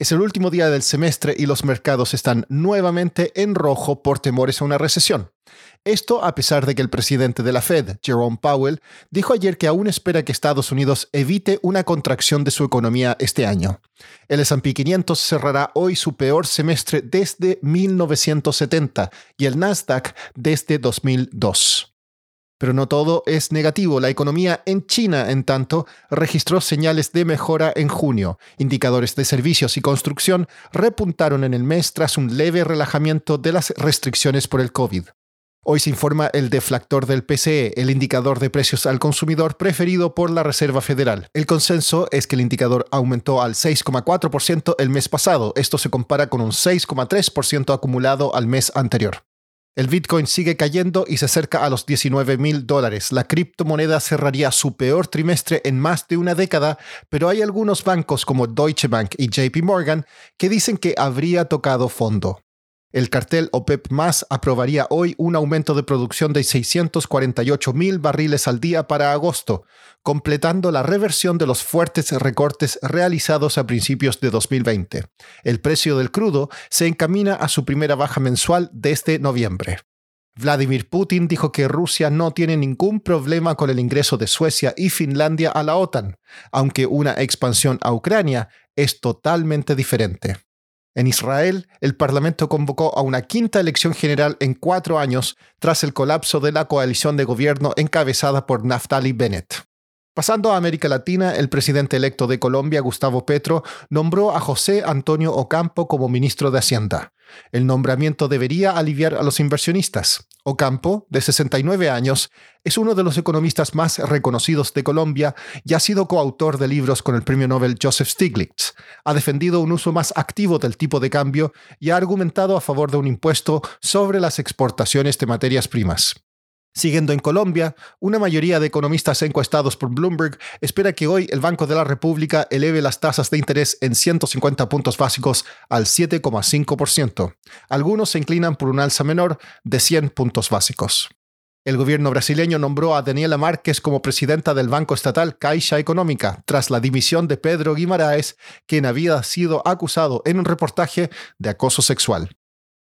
Es el último día del semestre y los mercados están nuevamente en rojo por temores a una recesión. Esto a pesar de que el presidente de la Fed, Jerome Powell, dijo ayer que aún espera que Estados Unidos evite una contracción de su economía este año. El S&P 500 cerrará hoy su peor semestre desde 1970 y el Nasdaq desde 2002. Pero no todo es negativo. La economía en China, en tanto, registró señales de mejora en junio. Indicadores de servicios y construcción repuntaron en el mes tras un leve relajamiento de las restricciones por el COVID. Hoy se informa el deflactor del PCE, el indicador de precios al consumidor preferido por la Reserva Federal. El consenso es que el indicador aumentó al 6,4% el mes pasado. Esto se compara con un 6,3% acumulado al mes anterior. El Bitcoin sigue cayendo y se acerca a los 19 mil dólares. La criptomoneda cerraría su peor trimestre en más de una década, pero hay algunos bancos como Deutsche Bank y JP Morgan que dicen que habría tocado fondo. El cartel OPEP Más aprobaría hoy un aumento de producción de 648 mil barriles al día para agosto, completando la reversión de los fuertes recortes realizados a principios de 2020. El precio del crudo se encamina a su primera baja mensual desde noviembre. Vladimir Putin dijo que Rusia no tiene ningún problema con el ingreso de Suecia y Finlandia a la OTAN, aunque una expansión a Ucrania es totalmente diferente. En Israel, el Parlamento convocó a una quinta elección general en cuatro años tras el colapso de la coalición de gobierno encabezada por Naftali Bennett. Pasando a América Latina, el presidente electo de Colombia, Gustavo Petro, nombró a José Antonio Ocampo como ministro de Hacienda. El nombramiento debería aliviar a los inversionistas. Ocampo, de 69 años, es uno de los economistas más reconocidos de Colombia y ha sido coautor de libros con el premio Nobel Joseph Stiglitz. Ha defendido un uso más activo del tipo de cambio y ha argumentado a favor de un impuesto sobre las exportaciones de materias primas. Siguiendo en Colombia, una mayoría de economistas encuestados por Bloomberg espera que hoy el Banco de la República eleve las tasas de interés en 150 puntos básicos al 7,5%. Algunos se inclinan por un alza menor de 100 puntos básicos. El gobierno brasileño nombró a Daniela Márquez como presidenta del Banco Estatal Caixa Económica tras la dimisión de Pedro Guimaraes, quien había sido acusado en un reportaje de acoso sexual.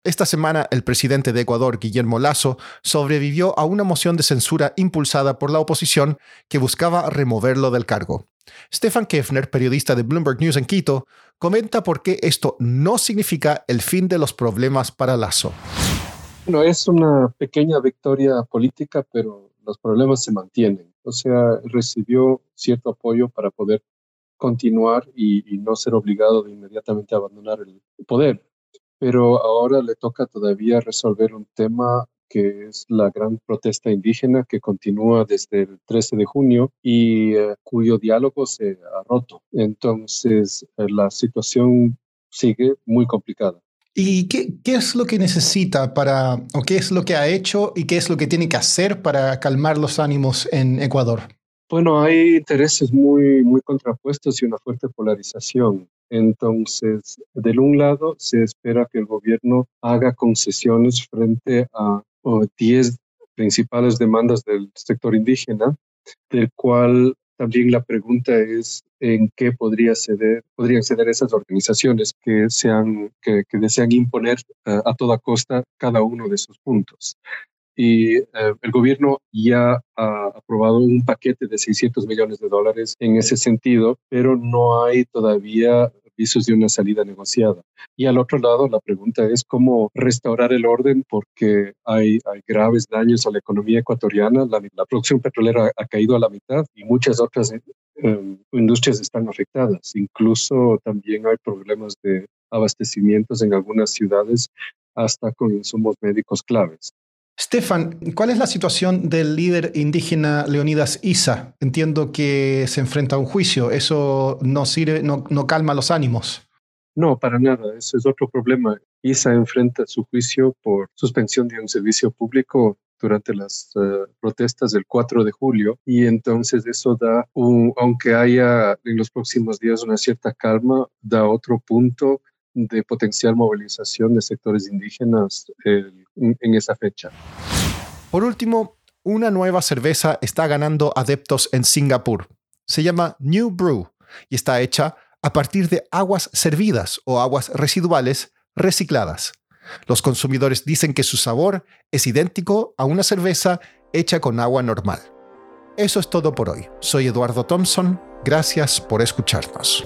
Esta semana, el presidente de Ecuador, Guillermo Lazo, sobrevivió a una moción de censura impulsada por la oposición que buscaba removerlo del cargo. Stefan Kefner, periodista de Bloomberg News en Quito, comenta por qué esto no significa el fin de los problemas para Lazo. Bueno, es una pequeña victoria política, pero los problemas se mantienen. O sea, recibió cierto apoyo para poder continuar y, y no ser obligado de inmediatamente abandonar el poder pero ahora le toca todavía resolver un tema que es la gran protesta indígena que continúa desde el 13 de junio y eh, cuyo diálogo se ha roto. Entonces, eh, la situación sigue muy complicada. ¿Y qué, qué, es lo que necesita para, o qué es lo que ha hecho y qué es lo que tiene que hacer para calmar los ánimos en Ecuador? Bueno, hay intereses muy, muy contrapuestos y una fuerte polarización. Entonces, del un lado, se espera que el gobierno haga concesiones frente a 10 principales demandas del sector indígena, del cual también la pregunta es en qué podría ceder, podrían ceder esas organizaciones que, sean, que, desean imponer eh, a toda costa cada uno de esos puntos y eh, el gobierno ya ha aprobado un paquete de 600 millones de dólares en ese sentido, pero no hay todavía visos de una salida negociada. Y al otro lado, la pregunta es cómo restaurar el orden porque hay, hay graves daños a la economía ecuatoriana. La, la producción petrolera ha, caído a la mitad y muchas otras eh, industrias están afectadas. Incluso también hay problemas de abastecimientos en algunas ciudades hasta con insumos médicos claves. Stefan, ¿cuál es la situación del líder indígena Leonidas Isa? Entiendo que se enfrenta a un juicio. ¿Eso no calma los ánimos? No, para nada. Eso es otro problema. Isa enfrenta su juicio por suspensión de un servicio público durante las eh, protestas del 4 de julio y entonces eso da, un, aunque haya en los próximos días una cierta calma, da otro punto de potencial movilización de sectores indígenas en esa fecha. Por último, una nueva cerveza está ganando adeptos en Singapur. Se llama New Brew y está hecha a partir de aguas servidas o aguas residuales recicladas. Los consumidores dicen que su sabor es idéntico a una cerveza hecha con agua normal. Eso es todo por hoy. Soy Eduardo Thompson. Gracias por escucharnos.